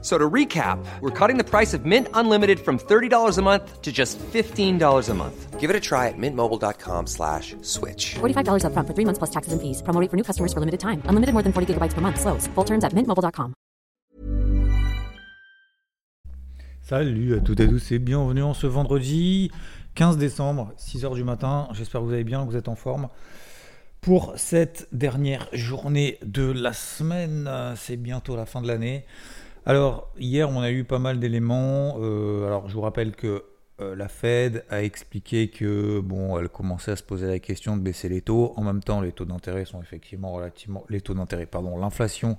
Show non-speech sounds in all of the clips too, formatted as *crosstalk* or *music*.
So to recap, we're cutting the price of Mint Unlimited from $30 a month to just $15 a month. Give it a try at mintmobile.com slash switch. $45 upfront for three months plus taxes and fees. Promo rate for new customers for limited time. Unlimited more than 40 gigabytes per month. Slows. Full terms at mintmobile.com. Salut à toutes et à tous et bienvenue en ce vendredi 15 décembre, 6h du matin. J'espère que vous allez bien, que vous êtes en forme. Pour cette dernière journée de la semaine, c'est bientôt la fin de l'année. Alors, hier, on a eu pas mal d'éléments. Euh, alors, je vous rappelle que euh, la Fed a expliqué que, bon, elle commençait à se poser la question de baisser les taux. En même temps, les taux d'intérêt sont effectivement relativement. Les taux d'intérêt, pardon, l'inflation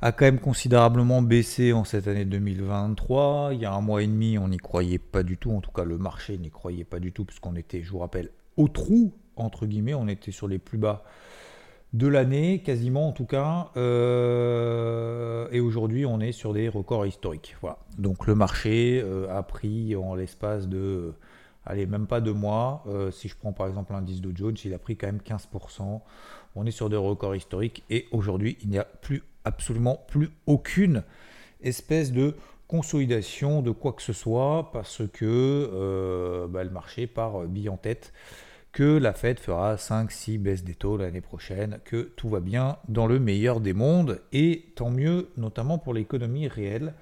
a quand même considérablement baissé en cette année 2023. Il y a un mois et demi, on n'y croyait pas du tout. En tout cas, le marché n'y croyait pas du tout, puisqu'on était, je vous rappelle, au trou, entre guillemets. On était sur les plus bas de l'année, quasiment en tout cas. Euh, et aujourd'hui, on est sur des records historiques. Voilà. Donc le marché euh, a pris en l'espace de, allez, même pas deux mois. euh, si je prends par exemple l'indice de Jones, il a pris quand même 15%. On est sur des records historiques et aujourd'hui, il n'y a plus absolument plus aucune espèce de consolidation de quoi que ce soit parce que bah, le marché part bille en tête que la Fed fera 5-6 baisses des taux l'année prochaine, que tout va bien dans le meilleur des mondes, et tant mieux, notamment pour l'économie réelle.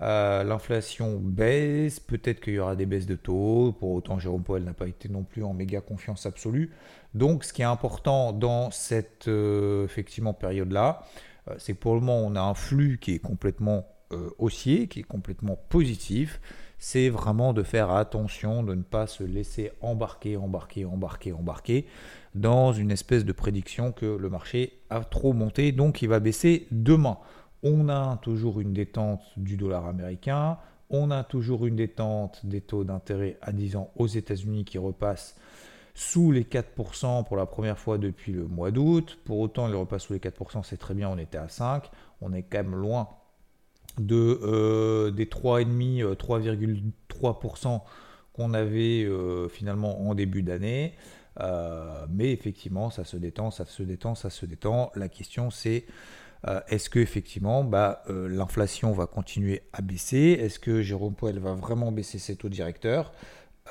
Euh, L'inflation baisse, peut-être qu'il y aura des baisses de taux, pour autant Jérôme Powell n'a pas été non plus en méga confiance absolue. Donc ce qui est important dans cette euh, effectivement période-là, euh, c'est que pour le moment on a un flux qui est complètement haussier, qui est complètement positif c'est vraiment de faire attention, de ne pas se laisser embarquer, embarquer, embarquer, embarquer dans une espèce de prédiction que le marché a trop monté, donc il va baisser demain. On a toujours une détente du dollar américain, on a toujours une détente des taux d'intérêt à 10 ans aux États-Unis qui repasse sous les 4% pour la première fois depuis le mois d'août. Pour autant, il repasse sous les 4%, c'est très bien, on était à 5. On est quand même loin de, euh, des 3,5, euh, 3,3% qu'on avait euh, finalement en début d'année. Euh, mais effectivement, ça se détend, ça se détend, ça se détend. La question c'est euh, est-ce que effectivement bah, euh, l'inflation va continuer à baisser? Est-ce que Jérôme Powell va vraiment baisser ses taux directeurs?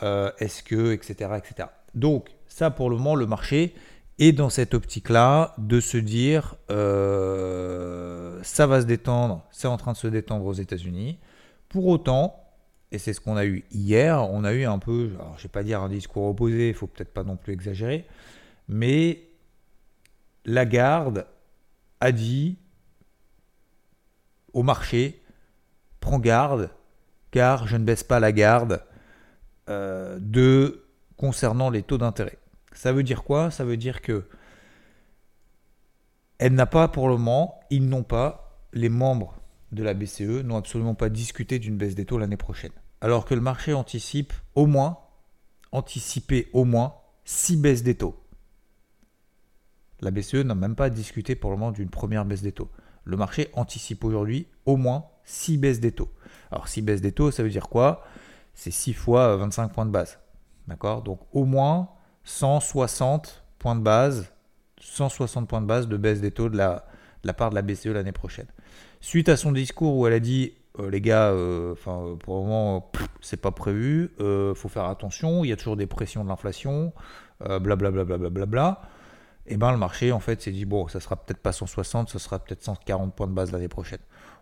Euh, Est-ce que, etc., etc. Donc ça pour le moment, le marché est dans cette optique-là de se dire euh, ça va se détendre, c'est en train de se détendre aux États-Unis. Pour autant, et c'est ce qu'on a eu hier, on a eu un peu, alors je vais pas dire un discours opposé, il faut peut-être pas non plus exagérer, mais Lagarde a dit au marché, prends garde, car je ne baisse pas la garde euh, de concernant les taux d'intérêt. Ça veut dire quoi? Ça veut dire que elle n'a pas pour le moment, ils n'ont pas, les membres de la BCE n'ont absolument pas discuté d'une baisse des taux l'année prochaine. Alors que le marché anticipe au moins, anticipé au moins 6 baisses des taux. La BCE n'a même pas discuté pour le moment d'une première baisse des taux. Le marché anticipe aujourd'hui au moins 6 baisses des taux. Alors 6 baisses des taux, ça veut dire quoi? C'est 6 fois 25 points de base. D'accord? Donc au moins 160 points de base, 160 points de base de baisse des taux de la, part de la BCE l'année prochaine. Suite à son discours où elle a dit euh, les gars, euh, enfin euh, pour le moment c'est pas prévu, euh, faut faire attention, il y a toujours des pressions de l'inflation, blablabla, blablabla. Et ben le marché en fait s'est dit bon ça sera peut-être pas 160, ça sera peut-être 140 points de base l'année prochaine.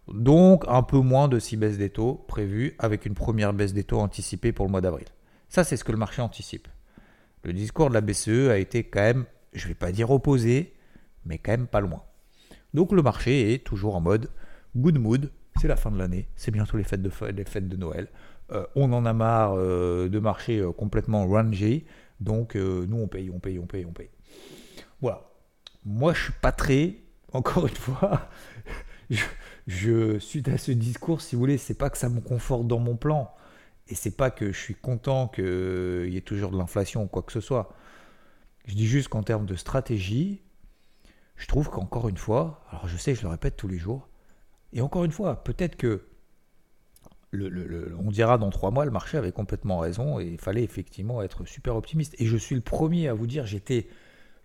Donc un peu moins de 6 baisses des taux prévues avec une première baisse des taux anticipée pour le mois d'avril. Ça c'est ce que le marché anticipe. Le discours de la BCE a été quand même, je vais pas dire opposé, mais quand même pas loin. Donc le marché est toujours en mode good mood, c'est la fin de l'année, c'est bientôt les fêtes de, fêtes de Noël. Euh, on en a marre euh, de marcher euh, complètement rangé, donc euh, nous on paye, on paye, on paye, on paye. Voilà. Moi je suis pas très, encore une fois, *laughs* je, je, suite à ce discours, si vous voulez, c'est pas que ça me conforte dans mon plan, et c'est pas que je suis content qu'il y ait toujours de l'inflation ou quoi que ce soit. Je dis juste qu'en termes de stratégie, je trouve qu'encore une fois, alors je sais, je le répète tous les jours, Et encore une fois, peut-être que le- le- on dira dans trois mois, le marché avait complètement raison et il fallait effectivement être super optimiste. Et je suis le premier à vous dire, j'étais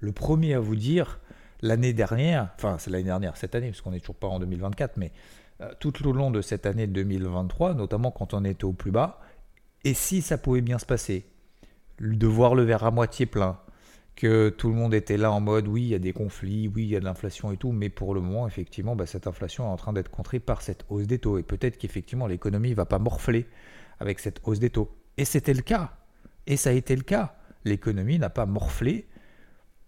le premier à vous dire l'année dernière, enfin c'est l'année dernière, cette année, parce qu'on n'est toujours pas en 2024, mais euh, tout le long de cette année 2023, notamment quand on était au plus bas, et si ça pouvait bien se passer, de voir le verre à moitié plein, que tout le monde était là en mode oui, il y a des conflits, oui, il y a de l'inflation et tout, mais pour le moment, effectivement, bah, cette inflation est en train d'être contrée par cette hausse des taux. Et peut-être qu'effectivement, l'économie ne va pas morfler avec cette hausse des taux. Et c'était le cas. Et ça a été le cas. L'économie n'a pas morflé,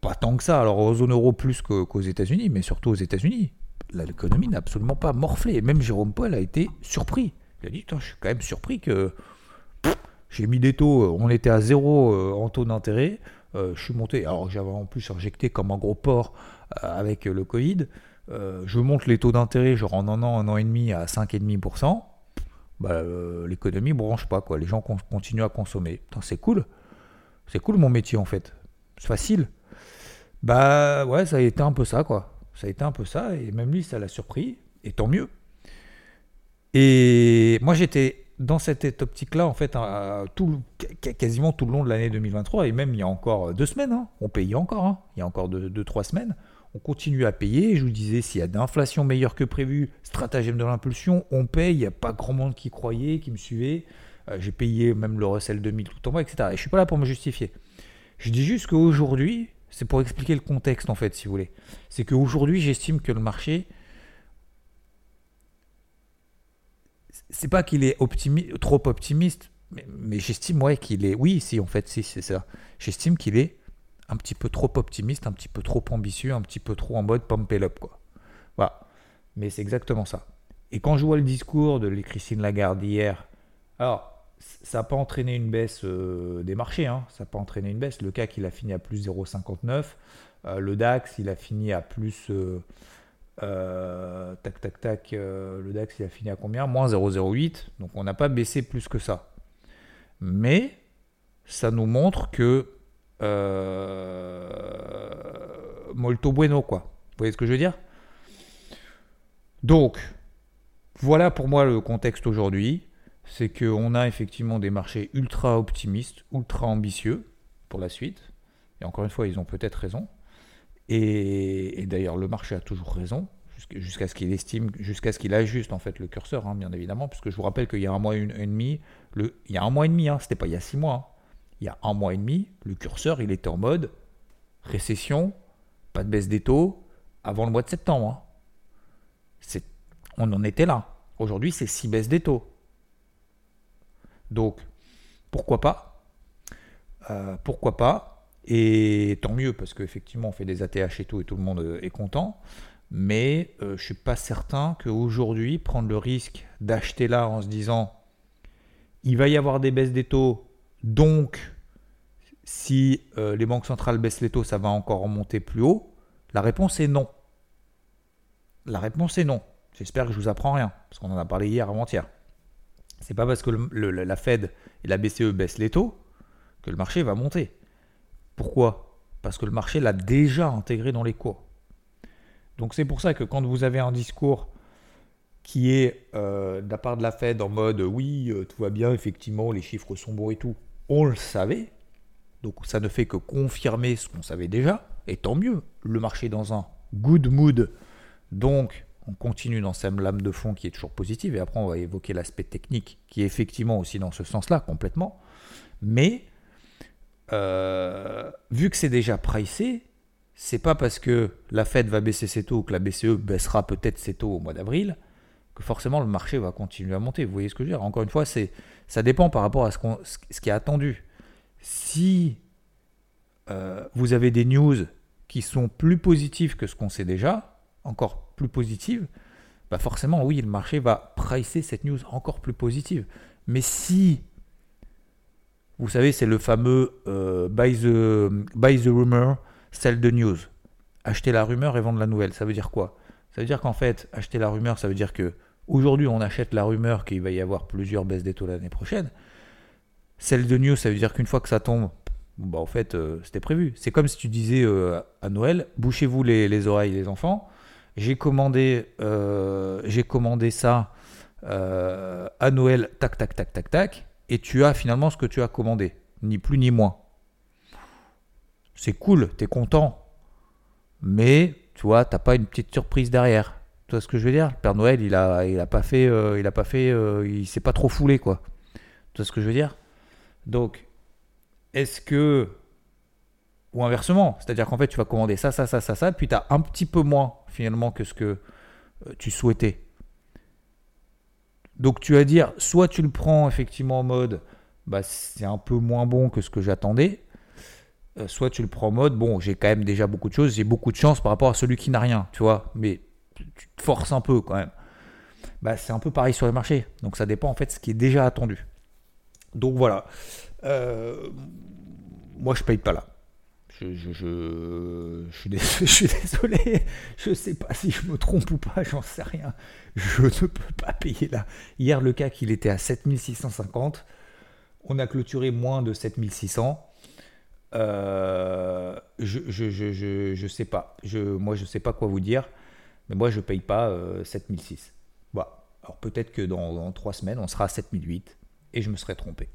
pas tant que ça, alors aux zone euro plus qu'aux États-Unis, mais surtout aux États-Unis. L'économie n'a absolument pas morflé. Même Jérôme Paul a été surpris. Il a dit Je suis quand même surpris que j'ai mis des taux, euh, on était à zéro euh, en taux d'intérêt. Euh, je suis monté, alors j'avais en plus injecté comme un gros porc avec le Covid. Je monte les taux d'intérêt, genre en un an, un an et demi à 5,5%. Bah, l'économie branche pas, quoi. Les gens con- continuent à consommer. C'est cool. C'est cool mon métier en fait. C'est facile. Bah ouais, ça a été un peu ça, quoi. Ça a été un peu ça, et même lui, ça l'a surpris, et tant mieux. Et moi, j'étais dans cette optique-là, en fait, le- qu- quasiment tout le long de l'année 2023, et même il y a encore deux semaines, hein, on payait encore, hein, il y a encore deux, trois semaines, on continue à payer, je vous disais, s'il y a d'inflation meilleure que prévu, stratagème de l'impulsion, on paye, il n'y a pas grand monde qui croyait, qui me suivait, Euh, j'ai payé même le Russell 2000 tout en bas, etc. Et je suis pas là pour me justifier. Je dis juste qu'aujourd'hui, c'est pour expliquer le contexte, en fait, si vous voulez. C'est qu'aujourd'hui, j'estime que le marché, c'est pas qu'il est trop optimiste, mais, j'estime qu'il est. Oui, si, en fait, si, c'est ça. J'estime qu'il est un petit peu trop optimiste, un petit peu trop ambitieux, un petit peu trop en mode pump up, quoi. Voilà. Mais c'est exactement ça. Et quand je vois le discours de Christine Lagarde hier, alors, ça n'a pas entraîné une baisse euh, des marchés, hein. ça n'a pas entraîné une baisse. Le CAC, il a fini à plus 0,59. Euh, le DAX, il a fini à plus. euh, euh, tac, tac, tac. euh, le DAX, il a fini à combien? Moins 0,08. Donc, on n'a pas baissé plus que ça. Mais, ça nous montre que. euh, molto bueno, quoi. Vous voyez ce que je veux dire? Donc, voilà pour moi le contexte aujourd'hui. C'est qu'on a effectivement des marchés ultra optimistes, ultra ambitieux pour la suite. Et encore une fois, ils ont peut-être raison. Et, d'ailleurs, le marché a toujours raison, jusqu'à ce qu'il estime, jusqu'à ce qu'il ajuste en fait le curseur, hein, bien évidemment, puisque je vous rappelle qu'il y a un mois et demi, le, il y a un mois et demi, hein, c'était pas il y a six mois, hein. il y a un mois et demi, le curseur il était en mode récession, pas de baisse des taux avant le mois de septembre. on en était là. Aujourd'hui, c'est six baisses des taux. Donc, pourquoi pas Euh, Pourquoi pas Et tant mieux, parce qu'effectivement, on fait des ATH et tout, et tout le monde euh, est content. Mais euh, je ne suis pas certain qu'aujourd'hui, prendre le risque d'acheter là en se disant il va y avoir des baisses des taux, donc si euh, les banques centrales baissent les taux, ça va encore remonter plus haut La réponse est non. La réponse est non. J'espère que je vous apprends rien, parce qu'on en a parlé hier avant-hier. C'est pas parce que le- la Fed et la BCE baissent les taux que le marché va monter. Pourquoi? Parce que le marché l'a déjà intégré dans les cours. Donc c'est pour ça que quand vous avez un discours qui est euh, de la part de la Fed en mode oui, euh, tout va bien, effectivement, les chiffres sont bons et tout, on le savait. Donc ça ne fait que confirmer ce qu'on savait déjà, et tant mieux. Le marché est dans un good mood, donc on continue dans cette lame de fond qui est toujours positive, et après on va évoquer l'aspect technique qui est effectivement aussi dans ce sens-là complètement. Mais euh, vu que c'est déjà pricé, c'est pas parce que la Fed va baisser ses taux ou que la BCE baissera peut-être ses taux au mois d'avril que forcément le marché va continuer à monter. Vous voyez ce que je veux dire? Encore une fois, c'est ça dépend par rapport à ce, ce ce qui est attendu. Si euh, vous avez des news qui sont plus positives que ce qu'on sait déjà, encore plus positives, bah forcément, oui, le marché va pricer cette news encore plus positive. Mais si, vous savez, c'est le fameux euh, buy, the, buy the rumor, sell the news. Acheter la rumeur et vendre la nouvelle. Ça veut dire quoi? Ça veut dire qu'en fait, acheter la rumeur, ça veut dire que aujourd'hui, on achète la rumeur qu'il va y avoir plusieurs baisses des taux l'année prochaine. Sell the news, ça veut dire qu'une fois que ça tombe, bah, en fait, euh, c'était prévu. C'est comme si tu disais euh, à Noël, bouchez-vous les, les oreilles, les enfants. j'ai commandé, j'ai commandé ça à Noël, tac, tac, tac, tac, tac, et tu as finalement ce que tu as commandé, ni plus ni moins. C'est cool, tu es content, mais tu vois, t'as pas une petite surprise derrière. Tu vois ce que je veux dire? Le Père Noël, il a, il a pas fait, euh, il a pas fait, euh, il s'est pas trop foulé quoi. Tu vois ce que je veux dire? Donc, est-ce que ou inversement, c'est-à-dire qu'en fait, tu vas commander ça, ça, ça, ça, ça, puis tu as un petit peu moins finalement que ce que euh, tu souhaitais. Donc tu vas dire, soit tu le prends effectivement en mode, bah, c'est un peu moins bon que ce que j'attendais, euh, soit tu le prends en mode, bon, j'ai quand même déjà beaucoup de choses, j'ai beaucoup de chance par rapport à celui qui n'a rien, tu vois, mais tu te forces un peu quand même. Bah, c'est un peu pareil sur le marché, donc ça dépend en fait de ce qui est déjà attendu. Donc voilà, Euh, moi je paye pas là. Je, suis dés- *laughs* je suis désolé, je sais pas si je me trompe ou pas, j'en sais rien. Je ne peux pas payer là. Hier, le CAC, il était à 7650. On a clôturé moins de 7600. Euh, je, je, je, je, sais pas. Je, moi, je sais pas quoi vous dire. Mais moi, je paye pas euh, 7006. Voilà. Alors peut-être que dans, dans 3 semaines, on sera à 7008 et je me serais trompé.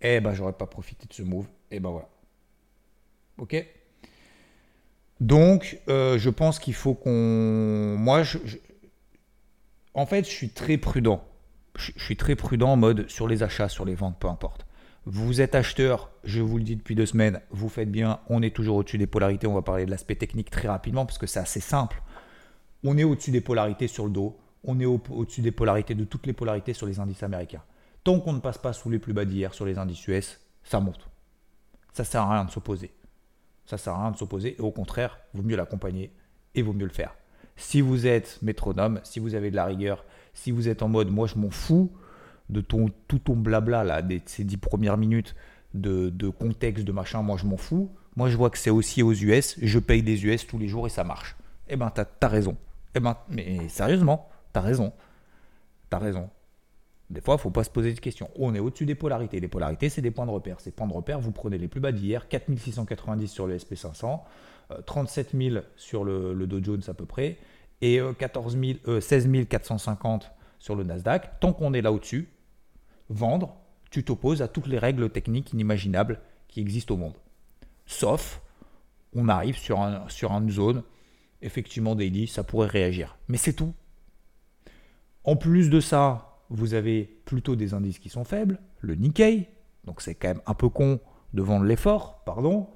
Eh ben, j'aurais pas profité de ce move. Et ben voilà. Ok Donc, euh, je pense qu'il faut qu'on. Moi, en fait, je suis très prudent. Je, suis très prudent en mode sur les achats, sur les ventes, peu importe. Vous êtes acheteur, je vous le dis depuis deux semaines, vous faites bien, on est toujours au-dessus des polarités. On va parler de l'aspect technique très rapidement parce que c'est assez simple. On est au-dessus des polarités sur le dos, on est au- au-dessus des polarités, de toutes les polarités sur les indices américains. Tant qu'on ne passe pas sous les plus bas d'hier sur les indices US, ça monte. Ça sert à rien de s'opposer. Ça sert à rien de s'opposer. Et au contraire, vaut mieux l'accompagner et vaut mieux le faire. Si vous êtes métronome, si vous avez de la rigueur, si vous êtes en mode moi je m'en fous de ton, tout ton blabla là, ces dix premières minutes de, contexte, de machin, moi je m'en fous. Moi je vois que c'est aussi aux US, je paye des US tous les jours et ça marche. Eh ben t'as as raison. Eh ben, mais sérieusement, t'as raison. T'as raison. Des fois, il ne faut pas se poser de questions. On est au-dessus des polarités. Les polarités, c'est des points de repère. Ces points de repère, vous prenez les plus bas d'hier, 4690 sur le SP500, euh, 37 000 sur le, le Dow Jones à peu près, et euh, 14 000, euh, 16 450 sur le Nasdaq. Tant qu'on est là au-dessus, vendre, tu t'opposes à toutes les règles techniques inimaginables qui existent au monde. Sauf, on arrive sur, un, sur une zone, effectivement, daily, ça pourrait réagir. Mais c'est tout. En plus de ça, vous avez plutôt des indices qui sont faibles, le Nikkei, donc c'est quand même un peu con de vendre l'effort, pardon.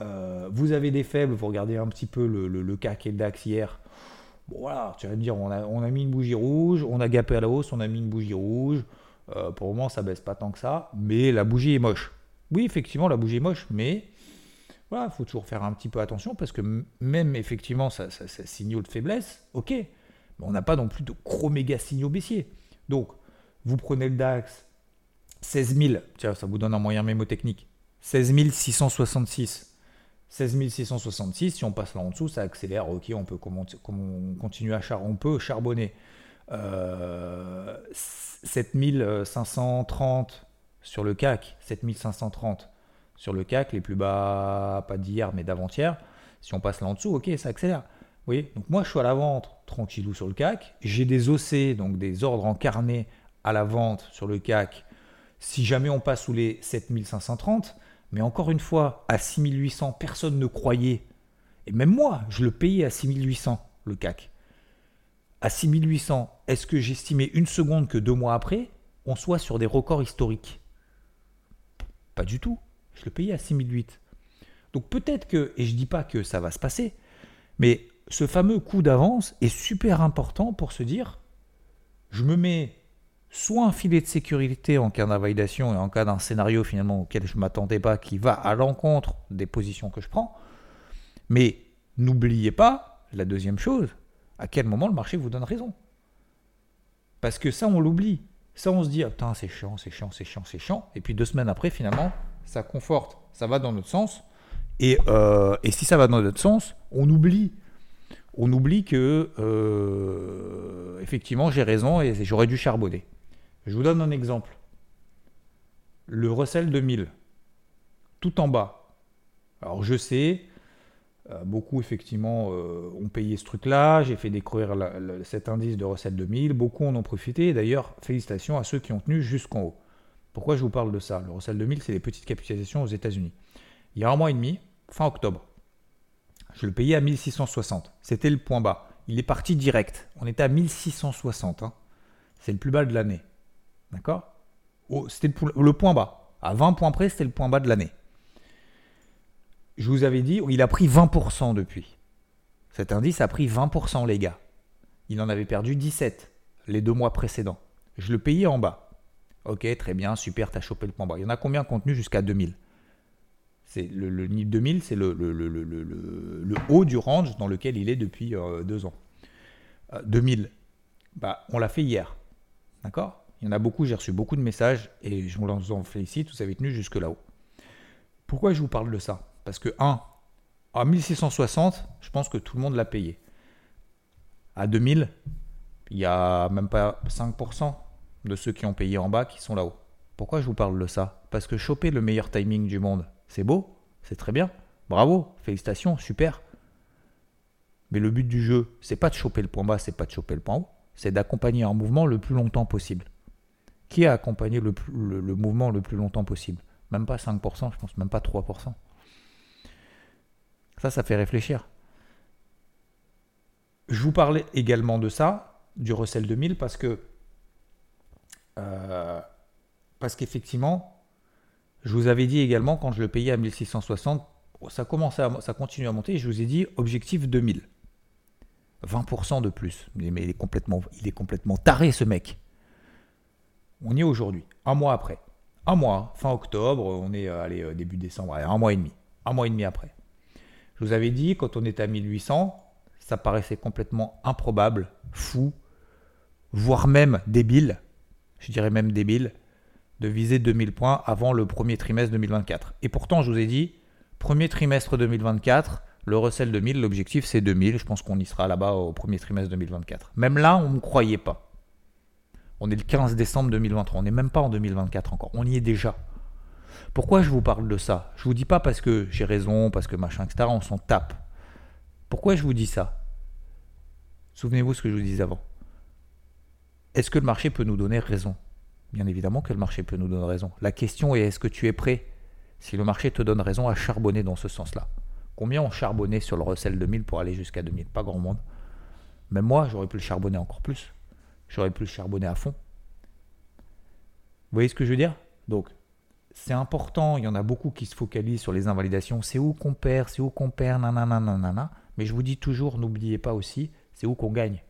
Euh, vous avez des faibles, vous regardez un petit peu le, le, le CAC et le DAX hier. Bon voilà, tu vas me dire, on a, mis une bougie rouge, on a gapé à la hausse, on a mis une bougie rouge. Euh, pour le moment, ça baisse pas tant que ça, mais la bougie est moche. Oui, effectivement, la bougie est moche, mais voilà, il faut toujours faire un petit peu attention parce que même effectivement, ça, ça, de faiblesse, ok, mais on n'a pas non plus de gros méga signaux baissiers. Donc, vous prenez le DAX, 16 000, tiens, ça vous donne un moyen mémotechnique, 16 666. 16 666, si on passe là en dessous, ça accélère, ok, on peut continuer à char on peut charbonner. Euh, 7530 sur le CAC, 7530 sur le CAC, les plus bas, pas d'hier, mais d'avant-hier. Si on passe là en dessous, ok, ça accélère. Voyez Donc moi, je suis à la vente, tranquillou sur le CAC. J'ai des OC, donc des ordres encarnés à la vente sur le CAC. Si jamais on passe sous les 7530, mais encore une fois, à 6800, personne ne croyait. Et même moi, je le payais à 6800, le CAC. À 6800, est-ce que j'estimais une seconde que deux mois après, on soit sur des records historiques? Pas du tout. Je le payais à 6008. Donc peut-être que, et je dis pas que ça va se passer, mais ce fameux coup d'avance est super important pour se dire, je me mets soit un filet de sécurité en cas d'invalidation et en cas d'un scénario finalement auquel je ne m'attendais pas, qui va à l'encontre des positions que je prends. Mais n'oubliez pas la deuxième chose, à quel moment le marché vous donne raison. Parce que ça, on l'oublie. Ça, on se dit, ah, c'est chiant, c'est chiant, c'est chiant, c'est chiant. Et puis deux semaines après, finalement, ça conforte, ça va dans notre sens. Et, euh, et si ça va dans notre sens, on oublie. On oublie que, euh, effectivement, j'ai raison et j'aurais dû charbonner. Je vous donne un exemple. Le Russell 2000, tout en bas. Alors je sais, Euh, beaucoup, effectivement, euh, ont payé ce truc-là. J'ai fait découvrir cet indice de recette 2000. Beaucoup en ont profité. D'ailleurs, félicitations à ceux qui ont tenu jusqu'en haut. Pourquoi je vous parle de ça? Le Russell 2000, c'est les petites capitalisations aux États-Unis. Il y a un mois et demi, fin octobre, je le payais à 1660. C'était le point bas. Il est parti direct. On était à 1660. hein. C'est le plus bas de l'année. D'accord? Oh, C'était le, point bas. À 20 points près, c'était le point bas de l'année. Je vous avais dit, il a pris 20% depuis. Cet indice a pris 20%, les gars. Il en avait perdu 17 les deux mois précédents. Je le payais en bas. Ok, très bien, super, t'as chopé le point bas. Il y en a combien contenu jusqu'à 2000 le, le niveau 2000, c'est le, haut du range dans lequel il est depuis euh, deux ans. Euh, 2000, bah, on l'a fait hier. D'accord? Il y en a beaucoup, j'ai reçu beaucoup de messages et je vous en félicite, vous avez tenu jusque là-haut. Pourquoi je vous parle de ça? Parce que, 1, à 1660, je pense que tout le monde l'a payé. À 2000, il y a même pas 5% de ceux qui ont payé en bas qui sont là-haut. Pourquoi je vous parle de ça? Parce que choper le meilleur timing du monde, c'est beau, c'est très bien, bravo, félicitations, super. Mais le but du jeu, c'est pas de choper le point bas, c'est pas de choper le point haut, c'est d'accompagner un mouvement le plus longtemps possible. Qui a accompagné le, mouvement le plus longtemps possible? Même pas 5%, je pense même pas 3%. Ça, ça fait réfléchir. Je vous parlais également de ça, du Russell 2000, parce que euh, parce qu'effectivement, je vous avais dit également quand je le payais à 1660, ça commençait à, ça continue à monter. Et je vous ai dit objectif 2000, 20% de plus. Mais, il est complètement, il est complètement taré ce mec. On y est aujourd'hui, un mois après, un mois, fin octobre, on est euh, allez, euh, début décembre, un mois et demi, un mois et demi après. Je vous avais dit quand on était à 1800, ça paraissait complètement improbable, fou, voire même débile je dirais même débile, de viser 2000 points avant le premier trimestre 2024. Et pourtant, je vous ai dit, premier trimestre 2024, le Russell 2000, l'objectif c'est 2000. Je pense qu'on y sera là-bas au premier trimestre 2024. Même là, on ne me croyait pas. On est le 15 décembre 2023. On n'est même pas en 2024 encore. On y est déjà. Pourquoi je vous parle de ça? Je vous dis pas parce que j'ai raison, parce que machin, etc. On s'en tape. Pourquoi je vous dis ça? Souvenez-vous ce que je vous disais avant. Est-ce que le marché peut nous donner raison? Bien évidemment que le marché peut nous donner raison. La question est est-ce que tu es prêt, si le marché te donne raison, à charbonner dans ce sens-là? Combien ont charbonné sur le Russell 2000 pour aller jusqu'à 2000 Pas grand monde. Même moi, j'aurais pu le charbonner encore plus. J'aurais pu le charbonner à fond. Vous voyez ce que je veux dire? Donc, c'est important. Il y en a beaucoup qui se focalisent sur les invalidations. C'est où qu'on perd, c'est où qu'on perd, nanana, nanana. Mais je vous dis toujours, n'oubliez pas aussi, c'est où qu'on gagne.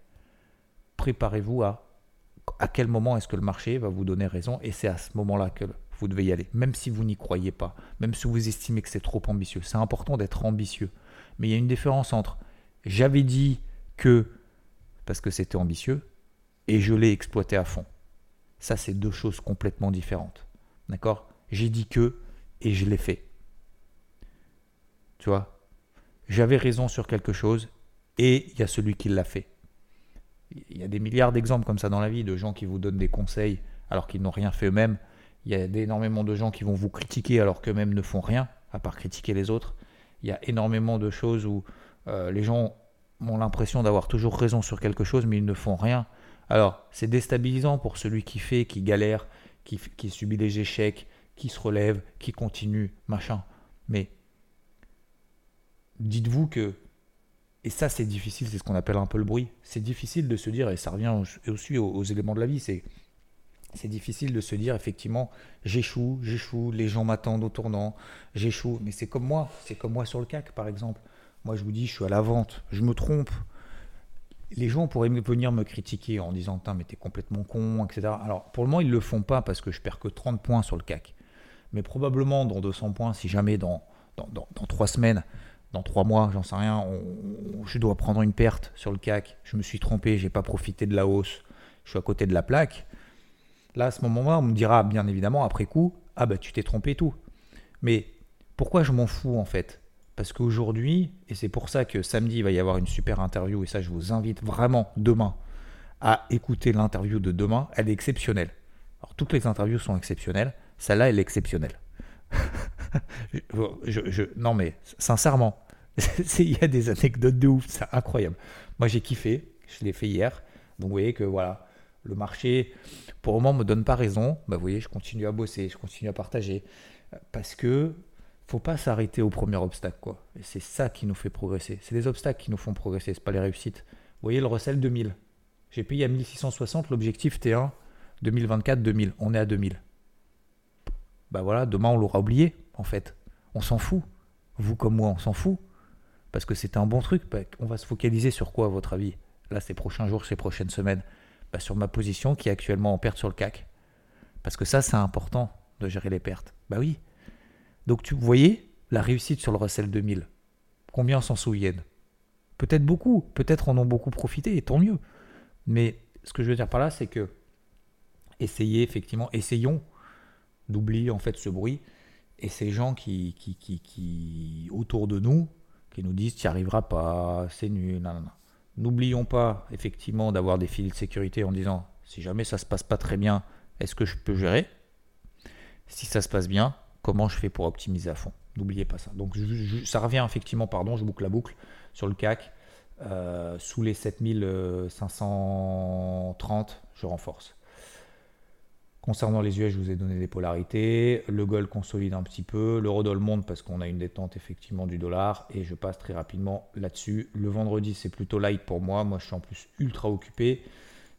Préparez-vous à à quel moment est-ce que le marché va vous donner raison et c'est à ce moment-là que vous devez y aller, même si vous n'y croyez pas, même si vous estimez que c'est trop ambitieux. C'est important d'être ambitieux. Mais il y a une différence entre j'avais dit que parce que c'était ambitieux et je l'ai exploité à fond. Ça, c'est deux choses complètement différentes. D'accord? J'ai dit que et je l'ai fait. Tu vois? J'avais raison sur quelque chose et il y a celui qui l'a fait. Il y a des milliards d'exemples comme ça dans la vie de gens qui vous donnent des conseils alors qu'ils n'ont rien fait eux-mêmes. Il y a énormément de gens qui vont vous critiquer alors qu'eux-mêmes ne font rien, à part critiquer les autres. Il y a énormément de choses où euh, les gens ont l'impression d'avoir toujours raison sur quelque chose, mais ils ne font rien. Alors, c'est déstabilisant pour celui qui fait, qui galère, qui, qui subit les échecs, qui se relève, qui continue, machin. Mais dites-vous que et ça, c'est difficile, c'est ce qu'on appelle un peu le bruit. C'est difficile de se dire, et ça revient aussi aux, éléments de la vie, c'est, difficile de se dire, effectivement, j'échoue, j'échoue, les gens m'attendent au tournant, j'échoue. Mais c'est comme moi, c'est comme moi sur le CAC, par exemple. Moi, je vous dis, je suis à la vente, je me trompe. Les gens pourraient venir me critiquer en disant, mais t'es complètement con, etc. Alors, pour le moment, ils ne le font pas parce que je perds que 30 points sur le CAC. Mais probablement, dans 200 points, si jamais dans, dans, dans, dans 3 semaines, dans trois mois, j'en sais rien, je dois prendre une perte sur le CAC, je me suis trompé, j'ai pas profité de la hausse, je suis à côté de la plaque. Là, à ce moment-là, on me dira bien évidemment après coup, ah bah tu t'es trompé et tout. Mais pourquoi je m'en fous en fait? Parce qu'aujourd'hui, et c'est pour ça que samedi il va y avoir une super interview, et ça je vous invite vraiment demain à écouter l'interview de demain, elle est exceptionnelle. Alors toutes les interviews sont exceptionnelles, celle-là elle est exceptionnelle. *laughs* *laughs* non mais sincèrement, *laughs* Il y a des anecdotes de ouf, c'est incroyable. Moi, j'ai kiffé, je l'ai fait hier. Donc, vous voyez que voilà, le marché, pour le moment, me donne pas raison. Bah, vous voyez, je continue à bosser, je continue à partager. Parce que faut pas s'arrêter au premier obstacle, quoi. C'est ça qui nous fait progresser. C'est les obstacles qui nous font progresser, c'est pas les réussites. Vous voyez le recel 2000. J'ai payé à 1660, l'objectif T1 2024-2000. On est à 2000. Bah voilà, demain on l'aura oublié, en fait. On s'en fout. Vous comme moi, on s'en fout. Parce que c'est un bon truc. Bah, on va se focaliser sur quoi, à votre avis? Là, ces prochains jours, ces prochaines semaines? Bah, Sur ma position qui est actuellement en perte sur le CAC. Parce que ça, c'est important de gérer les pertes. Bah oui. Donc, tu voyez, la réussite sur le Russell 2000. Combien s'en souviennent? Peut-être beaucoup. Peut-être en ont beaucoup profité, et tant mieux. Mais ce que je veux dire par là, c'est que essayez, effectivement, essayons d'oublier en fait ce bruit et ces gens qui, autour de nous, qui nous disent tu n'y arriveras pas, c'est nul. N'oublions pas effectivement d'avoir des filets de sécurité en disant si jamais ça se passe pas très bien, est-ce que je peux gérer? Si ça se passe bien, comment je fais pour optimiser à fond? N'oubliez pas ça. Donc ça revient effectivement, pardon, je boucle la boucle sur le CAC. Euh, sous les 7530, je renforce. Concernant les US, je vous ai donné des polarités. Le gold consolide un petit peu. L'eurodoll monte parce qu'on a une détente effectivement du dollar. Et je passe très rapidement là-dessus. Le vendredi, c'est plutôt light pour moi. Moi, je suis en plus ultra occupé.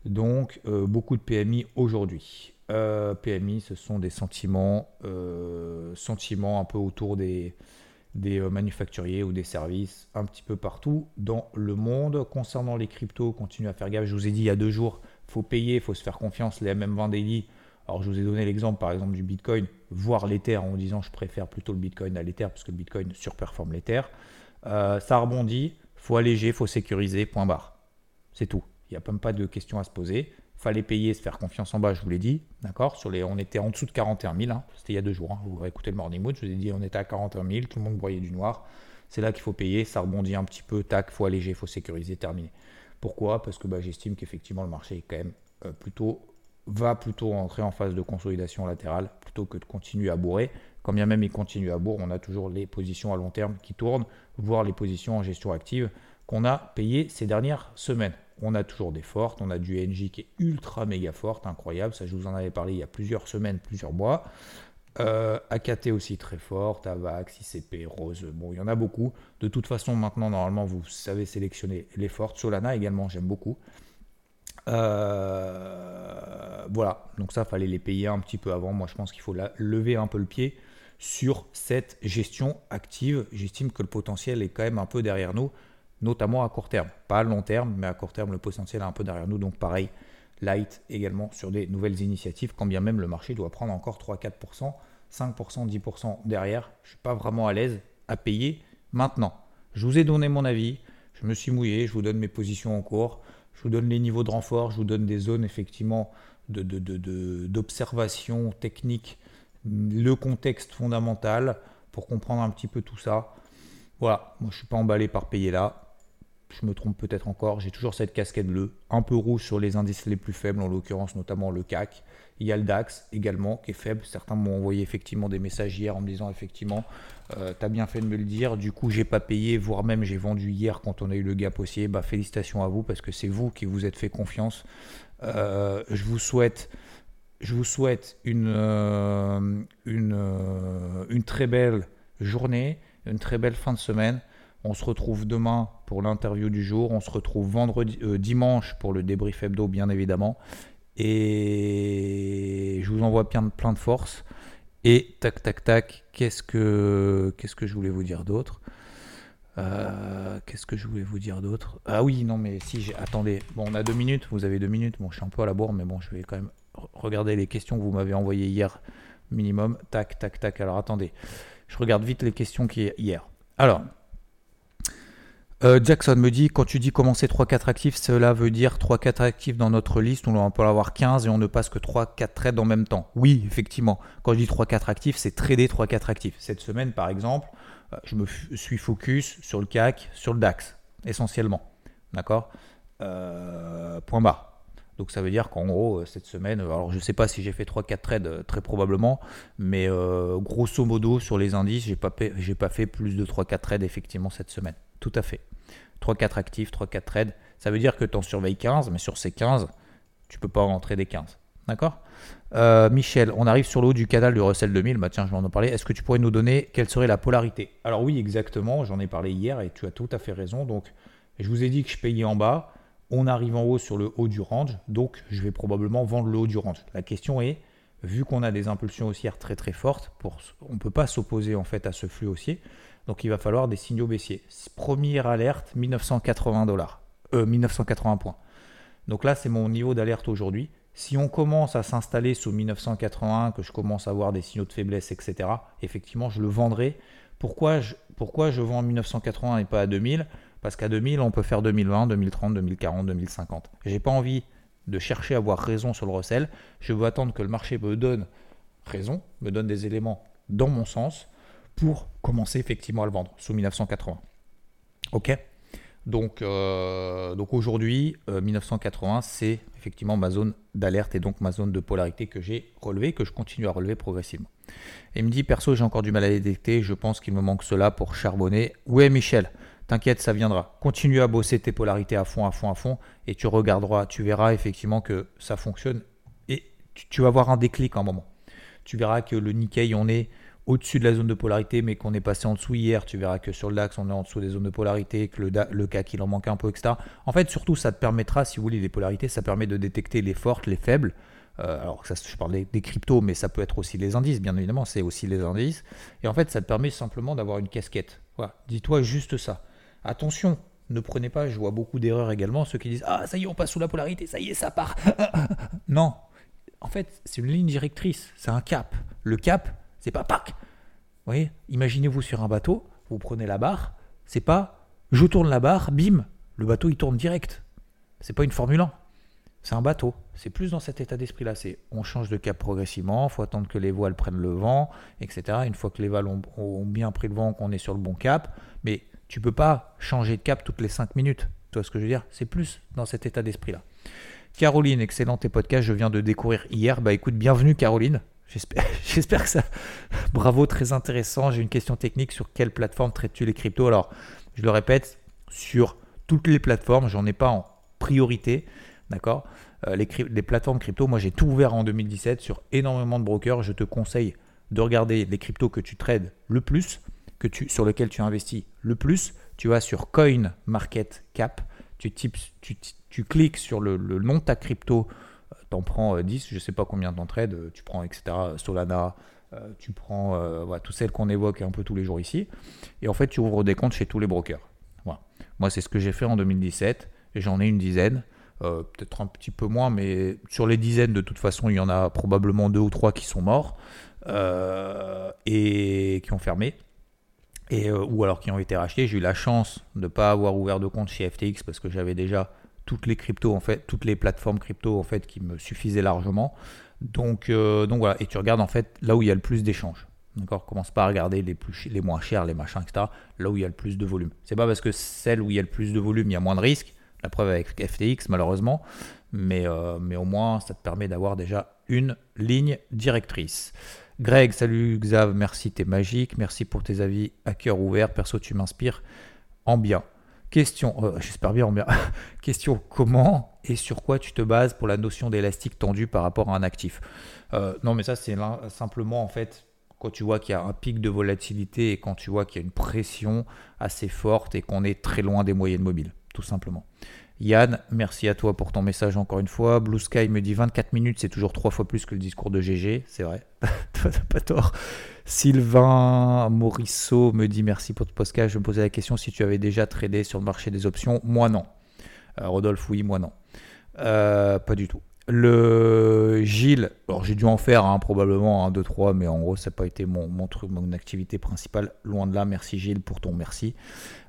Donc, euh, beaucoup de PMI aujourd'hui. Euh, PMI, ce sont des sentiments, euh, sentiments un peu autour des, des manufacturiers ou des services, un petit peu partout dans le monde. Concernant les cryptos, continuez à faire gaffe. Je vous ai dit il y a deux jours, faut payer, faut se faire confiance. Les MM20 daily alors je vous ai donné l'exemple par exemple du Bitcoin, voire l'Ether en disant je préfère plutôt le Bitcoin à l'Ether parce que le Bitcoin surperforme l'Ether. Euh, ça rebondit, faut alléger, faut sécuriser, point barre. C'est tout. Il n'y a même pas de questions à se poser. Fallait payer, se faire confiance en bas, je vous l'ai dit. D'accord? On était en dessous de 41 000, hein. c'était il y a deux jours. Hein. Vous réécoutez le Morning Mood, je vous ai dit on était à 41 000, tout le monde broyait du noir. C'est là qu'il faut payer, ça rebondit un petit peu, tac, faut alléger, faut sécuriser, terminer. Pourquoi? Parce que bah, j'estime qu'effectivement le marché est quand même euh, plutôt va plutôt entrer en phase de consolidation latérale plutôt que de continuer à bourrer. Quand bien même il continue à bourrer, on a toujours les positions à long terme qui tournent, voire les positions en gestion active qu'on a payées ces dernières semaines. On a toujours des fortes, on a du NJ qui est ultra méga forte, incroyable, ça je vous en avais parlé il y a plusieurs semaines, plusieurs mois. Euh, AKT aussi très forte, AVAX, ICP, Rose, bon il y en a beaucoup. De toute façon maintenant normalement vous savez sélectionner les fortes. Solana également j'aime beaucoup. Euh, voilà, donc ça, fallait les payer un petit peu avant. Moi, je pense qu'il faut lever un peu le pied sur cette gestion active. J'estime que le potentiel est quand même un peu derrière nous, notamment à court terme. Pas à long terme, mais à court terme, le potentiel est un peu derrière nous. Donc pareil, light également sur des nouvelles initiatives, quand bien même le marché doit prendre encore 3-4%, 5%, 10% derrière. Je ne suis pas vraiment à l'aise à payer maintenant. Je vous ai donné mon avis, je me suis mouillé, je vous donne mes positions en cours. Je vous donne les niveaux de renfort, je vous donne des zones effectivement d'observation de, technique, le contexte fondamental pour comprendre un petit peu tout ça. Voilà, moi je ne suis pas emballé par payer là. Je me trompe peut-être encore. J'ai toujours cette casquette bleue, un peu rouge sur les indices les plus faibles, en l'occurrence notamment le CAC. Il y a le DAX également qui est faible. Certains m'ont envoyé effectivement des messages hier en me disant effectivement, euh, tu as bien fait de me le dire. Du coup, j'ai pas payé, voire même j'ai vendu hier quand on a eu le gap haussier. Bah, félicitations à vous parce que c'est vous qui vous êtes fait confiance. Euh, je vous souhaite, je vous souhaite une, euh, une, une très belle journée, une très belle fin de semaine. On se retrouve demain pour l'interview du jour. On se retrouve vendredi, dimanche pour le débrief hebdo, bien évidemment. Et je vous envoie plein, de force. Et tac, tac, tac, qu'est-ce que, je voulais vous dire d'autre? Euh, Qu'est-ce que je voulais vous dire d'autre? Ah oui, non, mais si, attendez. Bon, on a deux minutes, vous avez deux minutes. Bon, je suis un peu à la bourre, mais bon, je vais quand même regarder les questions que vous m'avez envoyées hier, minimum. Tac, tac, tac. Alors attendez, je regarde vite les questions qui hier. Alors, euh, Jackson me dit quand tu dis commencer 3-4 actifs, cela veut dire 3-4 actifs dans notre liste, on peut en avoir 15 et on ne passe que 3-4 trades en même temps. Oui, effectivement. Quand je dis 3-4 actifs, c'est trader 3-4 actifs. Cette semaine, par exemple, euh, je me suis focus sur le CAC, sur le DAX, essentiellement. D'accord? Euh, Point barre. Donc ça veut dire qu'en gros, euh, cette semaine, euh, alors je ne sais pas si j'ai fait 3-4 trades, euh, très probablement, mais grosso modo, sur les indices, j'ai pas, pas fait plus de 3-4 trades effectivement cette semaine. Tout à fait. 3-4 actifs, 3-4 trades. Ça veut dire que tu en surveilles 15, mais sur ces 15, tu peux pas rentrer des 15. D'accord? Michel, on arrive sur le haut du canal du Russell 2000. Bah tiens, je vais en parler. Est-ce que tu pourrais nous donner quelle serait la polarité? Alors oui, exactement. J'en ai parlé hier et tu as tout à fait raison. Donc, je vous ai dit que je payais en bas on arrive en haut sur le haut du range, donc je vais probablement vendre le haut du range. La question est, vu qu'on a des impulsions haussières très très fortes, on ne peut pas s'opposer en fait à ce flux haussier, donc il va falloir des signaux baissiers. Première alerte, 1980 dollars, euh, 1980 points. Donc là, c'est mon niveau d'alerte aujourd'hui. Si on commence à s'installer sous 1981, que je commence à avoir des signaux de faiblesse, etc., effectivement, je le vendrai. Pourquoi je, pourquoi je vends à 1980 et pas à 2000 parce qu'à 2000, on peut faire 2020, 2030, 2040, 2050. J'ai pas envie de chercher à avoir raison sur le recel. Je veux attendre que le marché me donne raison, me donne des éléments dans mon sens pour commencer effectivement à le vendre sous 1980. Ok? Donc, euh, donc aujourd'hui, 1980, euh, c'est effectivement ma zone d'alerte et donc ma zone de polarité que j'ai relevée, que je continue à relever progressivement. Et il me dit, perso, j'ai encore du mal à détecter, je pense qu'il me manque cela pour charbonner. Ouais, Michel, T'inquiète, ça viendra. Continue à bosser tes polarités à fond, à fond, à fond, et tu regarderas, tu verras effectivement que ça fonctionne, et tu, vas avoir un déclic un moment. Tu verras que le Nikkei, on est au-dessus de la zone de polarité, mais qu'on est passé en dessous hier. Tu verras que sur le DAX, on est en dessous des zones de polarité, que le, le CAC, il en manque un peu, etc. En fait, surtout, ça te permettra, si vous voulez, les polarités, ça permet de détecter les fortes, les faibles. Euh, alors, ça, je parle des, cryptos, mais ça peut être aussi les indices, bien évidemment, c'est aussi les indices. Et en fait, ça te permet simplement d'avoir une casquette. Voilà. Dis-toi juste ça. Attention, ne prenez pas, je vois beaucoup d'erreurs également, ceux qui disent Ah, ça y est, on passe sous la polarité, ça y est, ça part. *laughs* non, en fait, c'est une ligne directrice, c'est un cap. Le cap, c'est pas pack. Vous voyez, imaginez-vous sur un bateau, vous prenez la barre, c'est pas je tourne la barre, bim, le bateau il tourne direct. C'est pas une Formule 1. C'est un bateau. C'est plus dans cet état d'esprit-là. C'est on change de cap progressivement, il faut attendre que les voiles prennent le vent, etc. Une fois que les voiles ont bien pris le vent, qu'on est sur le bon cap, mais tu peux pas changer de cap toutes les 5 minutes. Tu vois ce que je veux dire? C'est plus dans cet état d'esprit-là. Caroline, excellent tes podcasts, je viens de découvrir hier. Bah écoute, bienvenue Caroline. J'espère *laughs* que ça. *laughs* Bravo, très intéressant. J'ai une question technique sur quelle plateforme traites-tu les cryptos? Alors, je le répète, sur toutes les plateformes, j'en ai pas en priorité. D'accord? Euh, les, les, plateformes crypto, moi j'ai tout ouvert en 2017 sur énormément de brokers. Je te conseille de regarder les cryptos que tu trades le plus tu, sur lequel tu investis le plus, tu vas sur Coin Market Cap, tu, tu, tu cliques sur le, nom de ta crypto, euh, tu en prends 10, euh, je ne sais pas combien en trades, euh, tu prends etc. Solana, tu prends voilà, toutes celles qu'on évoque un peu tous les jours ici, et en fait tu ouvres des comptes chez tous les brokers. Voilà. Moi c'est ce que j'ai fait en 2017, et j'en ai une dizaine. peut-être un petit peu moins, mais sur les dizaines, de toute façon, il y en a probablement deux ou trois qui sont morts et qui ont fermé. Euh, ou alors qui ont été rachetés. J'ai eu la chance de ne pas avoir ouvert de compte chez FTX parce que j'avais déjà toutes les cryptos en fait, toutes les plateformes crypto en fait qui me suffisaient largement. Donc, euh, donc voilà, et tu regardes en fait là où il y a le plus d'échanges. D'accord? Commence pas à regarder les, plus, moins chers, les machins, etc. Là où il y a le plus de volume. C'est pas parce que celle où il y a le plus de volume, il y a moins de risques. La preuve avec FTX, malheureusement. Mais, euh, mais au moins, ça te permet d'avoir déjà une ligne directrice. Greg, salut Xav, merci, t'es magique. Merci pour tes avis à cœur ouvert. Perso, tu m'inspires en bien. Question, euh, j'espère bien en bien. *laughs* Question, comment et sur quoi tu te bases pour la notion d'élastique tendu par rapport à un actif? Euh, Non, mais ça, c'est simplement en fait quand tu vois qu'il y a un pic de volatilité et quand tu vois qu'il y a une pression assez forte et qu'on est très loin des moyennes mobiles, tout simplement. Yann, merci à toi pour ton message encore une fois. Blue Sky me dit 24 minutes, c'est toujours trois fois plus que le discours de GG, c'est vrai, *laughs* t'as pas tort. Sylvain Morisseau me dit merci pour ton podcast. Je me posais la question si tu avais déjà tradé sur le marché des options. Moi non. Euh, Rodolphe, oui, moi non. Euh, pas du tout. Le Gilles, alors j'ai dû en faire hein, probablement un, 2, 3, mais en gros, ça n'a pas été mon, mon, truc, mon activité principale. Loin de là, merci Gilles pour ton merci.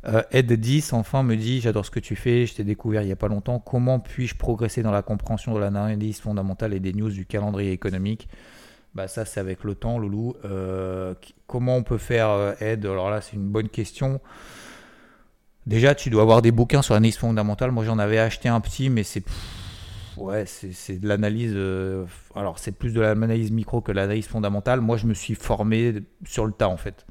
Euh, Ed 10, enfin, me dit J'adore ce que tu fais, je t'ai découvert il n'y a pas longtemps. Comment puis-je progresser dans la compréhension de l'analyse fondamentale et des news du calendrier économique? Bah ça c'est avec le temps, Loulou. Euh, comment on peut faire, euh, Ed? Alors là, c'est une bonne question. Déjà, tu dois avoir des bouquins sur l'analyse fondamentale. Moi, j'en avais acheté un petit, mais c'est ouais, c'est de l'analyse. Euh, alors, c'est plus de l'analyse micro que l'analyse fondamentale. Moi, je me suis formé sur le tas, en fait.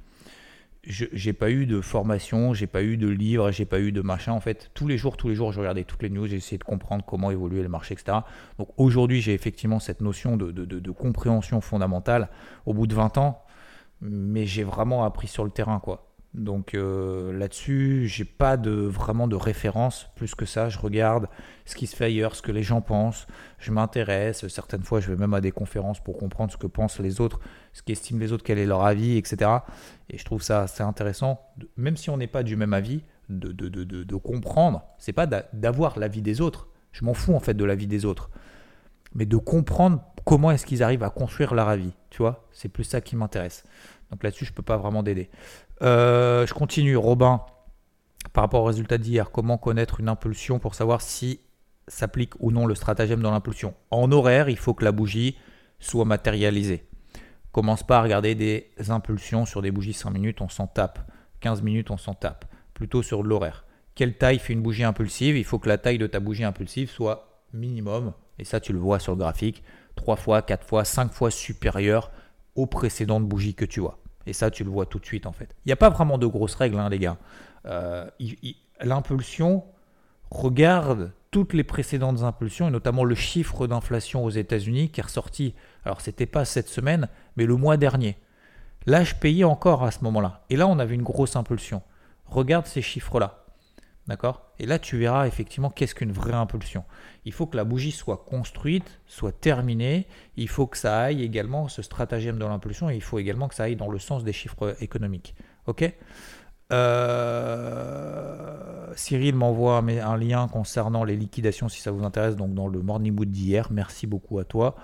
J'ai pas eu de formation, j'ai pas eu de livre, j'ai pas eu de machin. En fait, tous les jours, tous les jours, je regardais toutes les news, essayé de comprendre comment évoluer le marché, etc. Donc aujourd'hui, j'ai effectivement cette notion de, de, de, compréhension fondamentale au bout de 20 ans, mais j'ai vraiment appris sur le terrain, quoi. Donc euh, là-dessus, j'ai pas de vraiment de référence plus que ça. Je regarde ce qui se fait ailleurs, ce que les gens pensent. Je m'intéresse. Certaines fois, je vais même à des conférences pour comprendre ce que pensent les autres, ce qu'estiment les autres, quel est leur avis, etc. Et je trouve ça assez intéressant, même si on n'est pas du même avis, de, de, de, de, comprendre. C'est pas d'avoir l'avis des autres. Je m'en fous en fait de l'avis des autres, mais de comprendre comment est-ce qu'ils arrivent à construire leur avis. Tu vois, c'est plus ça qui m'intéresse. Donc là-dessus, je peux pas vraiment t'aider. Euh, je continue, Robin, par rapport au résultat d'hier, comment connaître une impulsion pour savoir si s'applique ou non le stratagème dans l'impulsion? En horaire, il faut que la bougie soit matérialisée. Commence pas à regarder des impulsions sur des bougies 5 minutes, on s'en tape. 15 minutes, on s'en tape. Plutôt sur l'horaire. Quelle taille fait une bougie impulsive? Il faut que la taille de ta bougie impulsive soit minimum, et ça tu le vois sur le graphique, 3 fois, 4 fois, 5 fois supérieure aux précédentes bougies que tu vois. Et ça, tu le vois tout de suite en fait. Il n'y a pas vraiment de grosses règles, hein, les gars. Euh, l'impulsion regarde toutes les précédentes impulsions, et notamment le chiffre d'inflation aux États-Unis qui est ressorti, alors c'était pas cette semaine, mais le mois dernier. Là, je payais encore à ce moment-là. Et là, on avait une grosse impulsion. Regarde ces chiffres-là. D'accord? Et là, tu verras effectivement qu'est-ce qu'une vraie impulsion. Il faut que la bougie soit construite, soit terminée. Il faut que ça aille également, ce stratagème de l'impulsion, il faut également que ça aille dans le sens des chiffres économiques. Ok? Euh, Cyril m'envoie un lien concernant les liquidations si ça vous intéresse, donc dans le morning mood d'hier. Merci beaucoup à toi.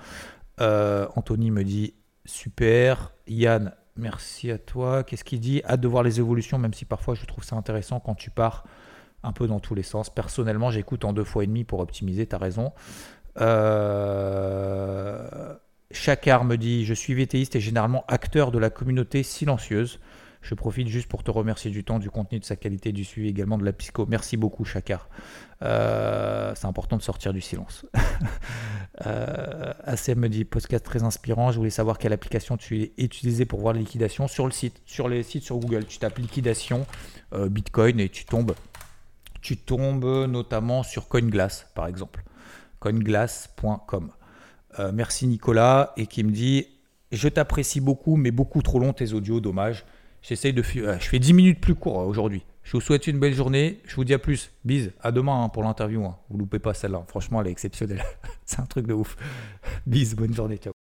Euh, Anthony me dit super. Yann, merci à toi. Qu'est-ce qu'il dit? Hâte de voir les évolutions, même si parfois je trouve ça intéressant quand tu pars un peu dans tous les sens. Personnellement, j'écoute en deux fois et demi pour optimiser, tu as raison. Euh... Chacard me dit Je suis vétéiste et généralement acteur de la communauté silencieuse. Je profite juste pour te remercier du temps, du contenu, de sa qualité, du suivi également de la psycho. Merci beaucoup, Chakar. Euh, c'est important de sortir du silence. *laughs* euh, ACM me dit podcast très inspirant. Je voulais savoir quelle application tu es utilisée pour voir les liquidations sur le site, sur les sites sur Google. Tu tapes liquidation euh, Bitcoin et tu tombes tu tombes notamment sur CoinGlass, par exemple. coinglass.com. Euh, merci Nicolas, et qui me dit Je t'apprécie beaucoup, mais beaucoup trop long tes audios, dommage. J'essaye de. Euh, je fais 10 minutes plus court aujourd'hui. Je vous souhaite une belle journée. Je vous dis à plus. Bise. À demain hein, pour l'interview. Hein. Vous loupez pas celle-là. Franchement, elle est exceptionnelle. *laughs* C'est un truc de ouf. Bise. Bonne journée. Ciao.